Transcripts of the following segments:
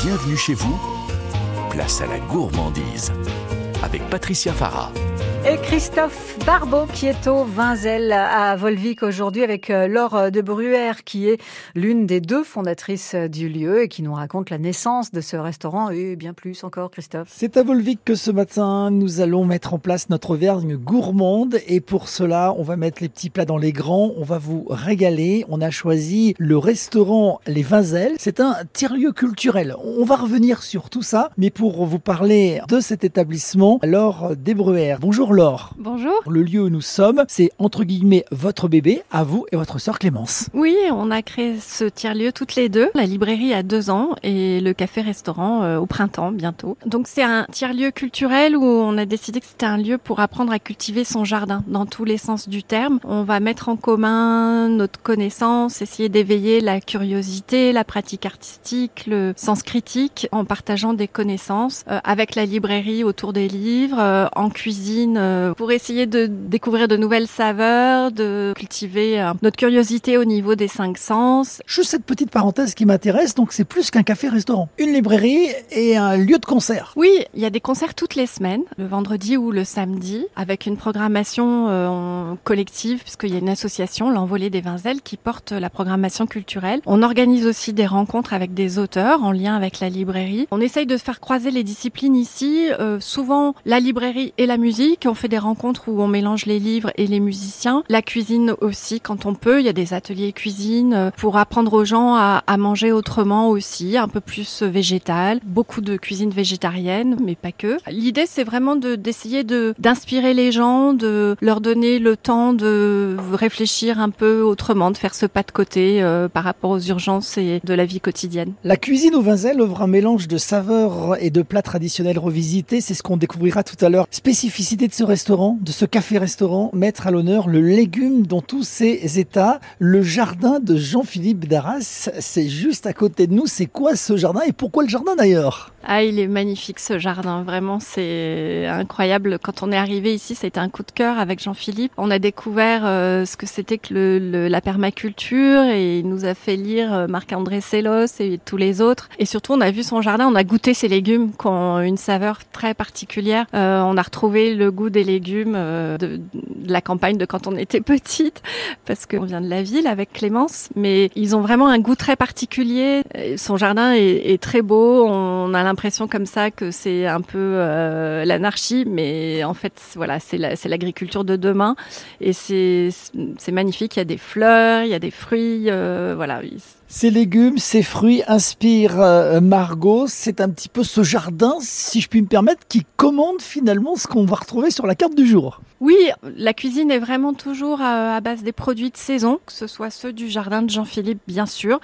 Bienvenue chez vous. Place à la gourmandise. Avec Patricia Farah. Et Christophe Barbeau qui est au Vinzel à Volvic aujourd'hui avec euh, Laure de Bruère qui est l'une des deux fondatrices du lieu et qui nous raconte la naissance de ce restaurant et bien plus encore Christophe. C'est à Volvic que ce matin nous allons mettre en place notre vergne gourmande et pour cela on va mettre les petits plats dans les grands, on va vous régaler. On a choisi le restaurant Les Vinzel. C'est un tiers-lieu culturel. On va revenir sur tout ça mais pour vous parler de cet établissement, Laure Desbruères. Bonjour Laure. Bonjour. Le lieu où nous sommes, c'est entre guillemets votre bébé, à vous et votre sœur Clémence. Oui, on a créé ce tiers-lieu toutes les deux. La librairie a deux ans et le café-restaurant euh, au printemps bientôt. Donc c'est un tiers-lieu culturel où on a décidé que c'était un lieu pour apprendre à cultiver son jardin dans tous les sens du terme. On va mettre en commun notre connaissance, essayer d'éveiller la curiosité, la pratique artistique, le sens critique en partageant des connaissances euh, avec la librairie autour des livres, euh, en cuisine euh, pour essayer de découvrir de nouvelles saveurs, de cultiver euh, notre curiosité au niveau des cinq sens. Juste cette petite parenthèse qui m'intéresse, donc c'est plus qu'un café-restaurant. Une librairie et un lieu de concert. Oui, il y a des concerts toutes les semaines, le vendredi ou le samedi, avec une programmation euh, collective, puisqu'il y a une association, l'Envolée des Vinzelles, qui porte la programmation culturelle. On organise aussi des rencontres avec des auteurs en lien avec la librairie. On essaye de faire croiser les disciplines ici, euh, souvent la librairie et la musique. On fait des rencontres où on mélange les livres et les musiciens. La cuisine aussi, quand on peut. Il y a des ateliers cuisine euh, pour apprendre aux gens à, manger autrement aussi, un peu plus végétal. Beaucoup de cuisine végétarienne, mais pas que. L'idée, c'est vraiment de d'essayer de d'inspirer les gens, de leur donner le temps de réfléchir un peu autrement, de faire ce pas de côté euh, par rapport aux urgences et de la vie quotidienne. La cuisine au Vinzel offre un mélange de saveurs et de plats traditionnels revisités. C'est ce qu'on découvrira tout à l'heure. Spécificité de ce restaurant, de ce café-restaurant, mettre à l'honneur le légume dans tous ses états. Le jardin de Jean-Philippe Darras, c'est juste à côté de nous. C'est quoi ce jardin et pourquoi le jardin d'ailleurs? Ah, il est magnifique ce jardin, vraiment c'est incroyable. Quand on est arrivé ici, ça a été un coup de cœur avec Jean-Philippe. On a découvert euh, ce que c'était que le, le- la permaculture et il nous a fait lire euh, Marc-André Sellos et tous les autres. Et surtout, on a vu son jardin, on a goûté ses légumes qui ont une saveur très particulière. Euh, on a retrouvé le goût des légumes euh, de, de la campagne de quand on était petite, parce qu'on vient de la ville avec Clémence, mais ils ont vraiment un goût très particulier. Son jardin est, est très beau. On a l'impression comme ça que c'est un peu euh, l'anarchie, mais en fait, voilà, c'est la- c'est l'agriculture de demain, et c'est c'est magnifique. Il y a des fleurs, il y a des fruits, euh, voilà. Ces légumes, ces fruits inspirent euh, Margot. C'est un petit peu ce jardin, si je puis me permettre, qui commande finalement ce qu'on va retrouver sur la carte du jour. Oui, la cuisine est vraiment toujours à, à base des produits de saison, que ce soit ceux du jardin de Jean-Philippe, bien sûr,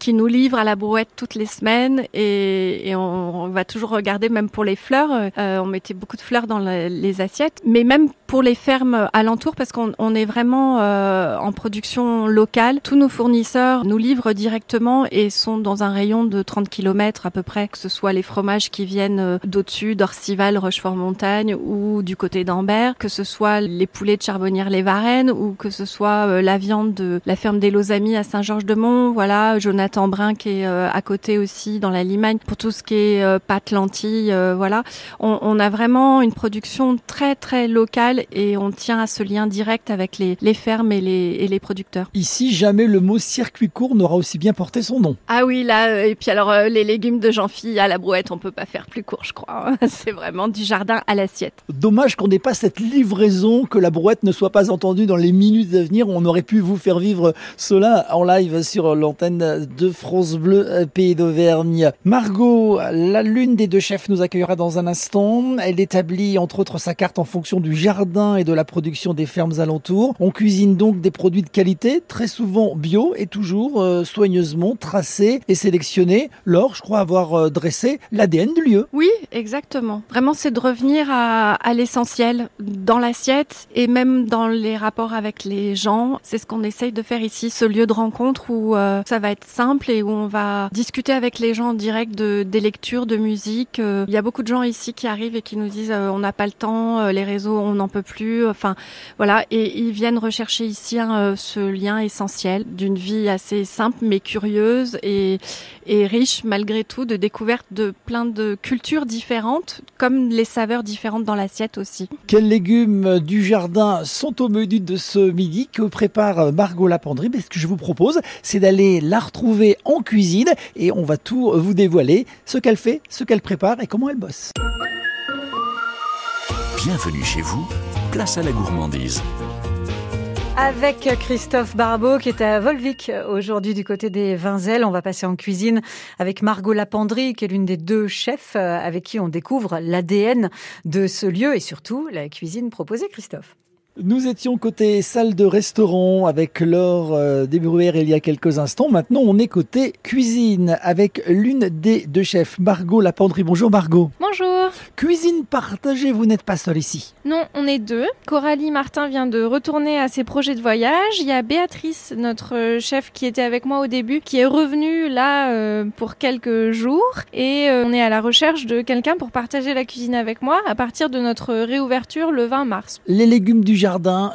qui nous livre à la brouette toutes les semaines et, on, va toujours regarder même pour les fleurs. euh, on mettait beaucoup de fleurs dans les assiettes, mais même pour les fermes alentours, parce qu'on on est vraiment euh, en production locale. Tous nos fournisseurs nous livrent directement et sont dans un rayon de 30 km à peu près, que ce soit les fromages qui viennent euh, d'au-dessus, d'Orcival, Rochefort-Montagne ou du côté d'Ambert, que ce soit les poulets de Charbonnières-les-Varennes ou que ce soit euh, la viande de la ferme des Losamis à Saint-Georges-de-Mont. Voilà, Jonathan Brun qui est euh, à côté aussi dans la Limagne pour tout ce qui est pâtes, lentilles. voilà, on, on a vraiment une production très très locale et on tient à ce lien direct avec les, les fermes et les, et les producteurs. Ici, jamais le mot circuit court n'aura aussi bien porté son nom. Ah oui, là, euh, et puis alors euh, les légumes de Jean-Phi à la brouette, on peut pas faire plus court, je crois. C'est vraiment du jardin à l'assiette. Dommage qu'on n'ait pas cette livraison, que la brouette ne soit pas entendue dans les minutes à venir. On aurait pu vous faire vivre cela en live sur l'antenne de France Bleu euh, Pays d'Auvergne. Margot, la l'une des deux chefs nous accueillera dans un instant. Elle établit entre autres sa carte en fonction du jardin et de la production des fermes alentours. On cuisine donc des produits de qualité, très souvent bio et toujours euh, soigneusement tracés et sélectionnés. Laure, je crois avoir euh, dressé l'ADN du lieu. Oui, exactement. Vraiment, c'est de revenir à, l'essentiel dans l'assiette et même dans les rapports avec les gens. C'est ce qu'on essaye de faire ici, ce lieu de rencontre où euh, ça va être simple et où on va discuter avec les gens en direct de, des lectures, de musique. Il y a beaucoup de gens ici qui arrivent et qui nous disent on n'a pas le temps, les réseaux, on n'en peut peut plus. Enfin, voilà. Et ils viennent rechercher ici hein, ce lien essentiel d'une vie assez simple mais curieuse et, et riche malgré tout de découvertes de plein de cultures différentes, comme les saveurs différentes dans l'assiette aussi. Quels légumes du jardin sont au menu de ce midi que prépare Margot Lapendry? Ce que je vous propose, c'est d'aller la retrouver en cuisine et on va tout vous dévoiler, ce qu'elle fait, ce qu'elle prépare et comment elle bosse. Bienvenue chez vous, place à la gourmandise. Avec Christophe Barbeau qui est à Volvic aujourd'hui du côté des Vinzelles. On va passer en cuisine avec Margot Lapendry qui est l'une des deux chefs euh, avec qui on découvre l'ADN de ce lieu et surtout la cuisine proposée, Christophe. Nous étions côté salle de restaurant avec Laure euh, Desbruères il y a quelques instants. Maintenant, on est côté cuisine avec l'une des deux chefs, Margot Lapendry. Bonjour Margot. Bonjour. Cuisine partagée, vous n'êtes pas seule ici. Non, on est deux. Coralie Martin vient de retourner à ses projets de voyage. Il y a Béatrice, notre chef qui était avec moi au début, qui est revenue là euh, pour quelques jours. Et euh, on est à la recherche de quelqu'un pour partager la cuisine avec moi à partir de notre réouverture le 20 mars. Les légumes du jardin,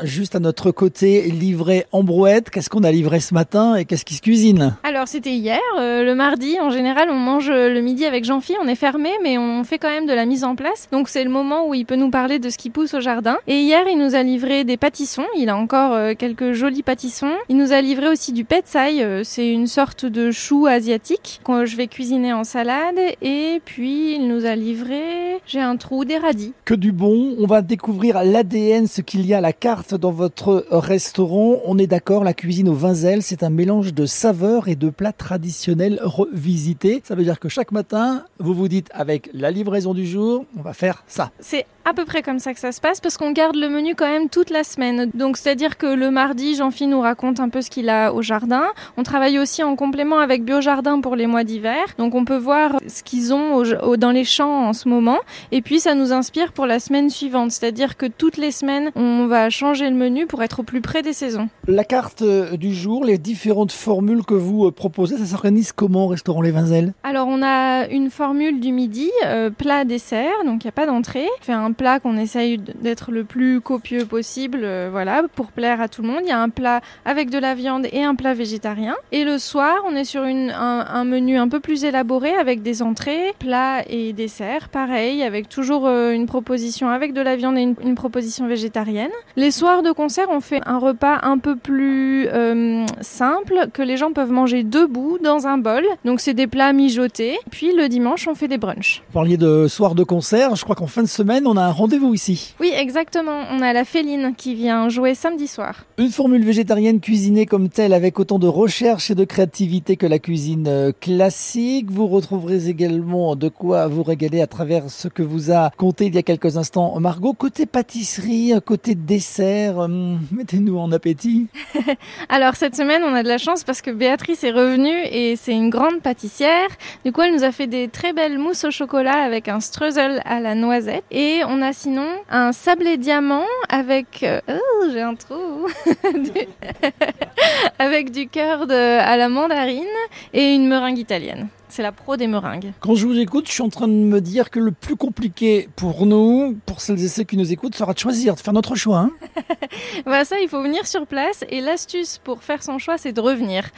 juste à notre côté, livrés en brouette. Qu'est-ce qu'on a livré ce matin et qu'est-ce qui se cuisine? Alors c'était hier, euh, le mardi. En général, on mange le midi avec Jean-Phi. On est fermé, mais on fait quand même de la mise en place. Donc c'est le moment où il peut nous parler de ce qui pousse au jardin. Et hier, il nous a livré des pâtissons. Il a encore euh, quelques jolis pâtissons. Il nous a livré aussi du petsai. Euh, c'est une sorte de chou asiatique que je vais cuisiner en salade. Et puis il nous a livré, j'ai un trou, des radis. Que du bon. On va découvrir l'ADN, ce qu'il y a la carte dans votre restaurant. On est d'accord, la cuisine au Vinzel, c'est un mélange de saveurs et de plats traditionnels revisités. Ça veut dire que chaque matin, vous vous dites avec la livraison du jour, on va faire ça. C'est à peu près comme ça que ça se passe parce qu'on garde le menu quand même toute la semaine. Donc c'est-à-dire que le mardi, Jean-Philippe nous raconte un peu ce qu'il a au jardin. On travaille aussi en complément avec Biojardin pour les mois d'hiver. Donc on peut voir ce qu'ils ont au, dans les champs en ce moment. Et puis ça nous inspire pour la semaine suivante. C'est-à-dire que toutes les semaines, on va changer le menu pour être au plus près des saisons. La carte euh, du jour, les différentes formules que vous euh, proposez, ça s'organise comment au restaurant Les Vinzelles? Alors on a une formule du midi, euh, plat dessert, donc il n'y a pas d'entrée. On fait un plat qu'on essaye d'être le plus copieux possible, euh, voilà, pour plaire à tout le monde. Il y a un plat avec de la viande et un plat végétarien. Et le soir, on est sur une, un, menu un peu plus élaboré avec des entrées, plats et desserts, pareil, avec toujours une proposition avec de la viande et une, une proposition végétarienne. Les soirs de concert, on fait un repas un peu plus euh, simple que les gens peuvent manger debout dans un bol. Donc c'est des plats mijotés. Puis le dimanche, on fait des brunchs. Vous parliez de soir de concert. Je crois qu'en fin de semaine, on a un rendez-vous ici. Oui, exactement. On a la Féline qui vient jouer samedi soir. Une formule végétarienne cuisinée comme telle avec autant de recherche et de créativité que la cuisine euh, classique. Vous retrouverez également de quoi vous régaler à travers ce que vous a conté il y a quelques instants Margot. Côté pâtisserie, côté dessert, hum, mettez-nous en appétit. Alors cette semaine, on a de la chance parce que Béatrice est revenue et c'est une grande pâtissière. Du coup, elle nous a fait des très belles mousses au chocolat avec un streusel à la noisette. Et on a sinon un sablé diamant avec... Euh, oh, j'ai un trou Avec du cœur à la mandarine et une meringue italienne. C'est la pro des meringues. Quand je vous écoute, je suis en train de me dire que le plus compliqué pour nous, pour celles et ceux qui nous écoutent, sera de choisir, de faire notre choix. Hein bah ça, il faut venir sur place. Et l'astuce pour faire son choix, c'est de revenir.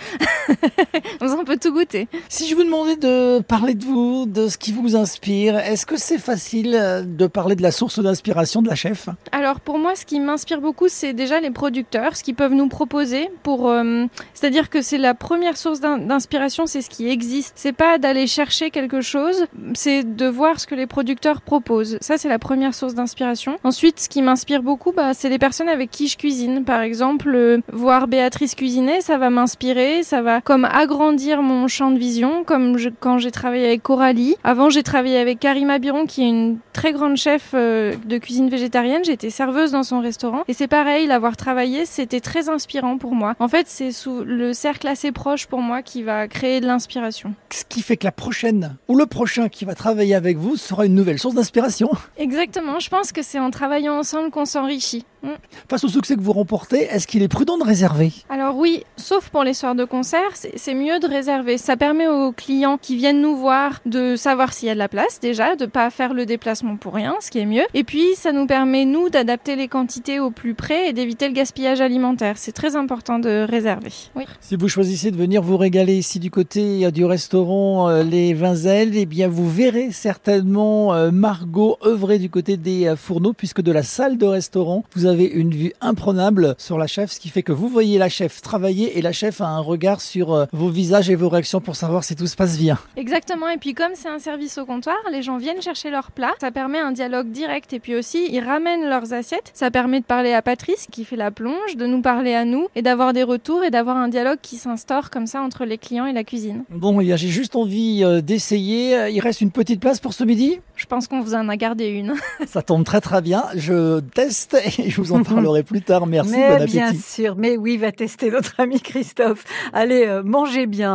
Comme ça, on peut tout goûter. Si je vous demandais de parler de vous, de ce qui vous inspire, est-ce que c'est facile euh, de parler de la source d'inspiration de la chef? Alors pour moi, ce qui m'inspire beaucoup, c'est déjà les producteurs, ce qu'ils peuvent nous proposer. Pour, euh, c'est-à-dire que c'est la première source d'inspiration, c'est ce qui existe. C'est pas d'aller chercher quelque chose, c'est de voir ce que les producteurs proposent. Ça, c'est la première source d'inspiration. Ensuite, ce qui m'inspire beaucoup, bah, c'est les personnes avec qui je cuisine. Par exemple, euh, voir Béatrice cuisiner, ça va m'inspirer, ça va comme agrandir mon champ de vision, comme quand j'ai travaillé avec Coralie. Avant, j'ai travaillé avec Karima Biron, qui est une très grande chef euh, de cuisine végétarienne. J'étais serveuse dans son restaurant. Et c'est pareil, l'avoir travaillé, c'était très inspirant pour moi. En fait, c'est sous le cercle assez proche pour moi qui va créer de l'inspiration qui fait que la prochaine ou le prochain qui va travailler avec vous sera une nouvelle source d'inspiration. Exactement, je pense que c'est en travaillant ensemble qu'on s'enrichit. Mm. Face au succès que vous remportez, est-ce qu'il est prudent de réserver? Alors oui, sauf pour les soirs de concert, c'est mieux de réserver. Ça permet aux clients qui viennent nous voir de savoir s'il y a de la place déjà, de pas faire le déplacement pour rien, ce qui est mieux. Et puis ça nous permet nous d'adapter les quantités au plus près et d'éviter le gaspillage alimentaire. C'est très important de réserver. Oui. Si vous choisissez de venir vous régaler ici du côté euh, du restaurant euh, Les Vinzelles, eh bien vous verrez certainement euh, Margot œuvrer du côté des fourneaux puisque de la salle de restaurant, vous avez une vue imprenable sur la chef, ce qui fait que vous voyez la chef travailler et la chef a un regard sur vos visages et vos réactions pour savoir si tout se passe bien. Exactement. Et puis comme c'est un service au comptoir, les gens viennent chercher leur plat. Ça permet un dialogue direct et puis aussi ils ramènent leurs assiettes. Ça permet de parler à Patrice qui fait la plonge, de nous parler à nous et d'avoir des retours et d'avoir un dialogue qui s'instaure comme ça entre les clients et la cuisine. Bon, j'ai juste envie euh, d'essayer. Il reste une petite place pour ce midi? Je pense qu'on vous en a gardé une. Ça tombe très très bien. Je teste et je vous en parlerai plus tard. Merci, mais bon appétit. Bien sûr, mais oui, va tester notre ami Christophe. Allez, euh, mangez bien.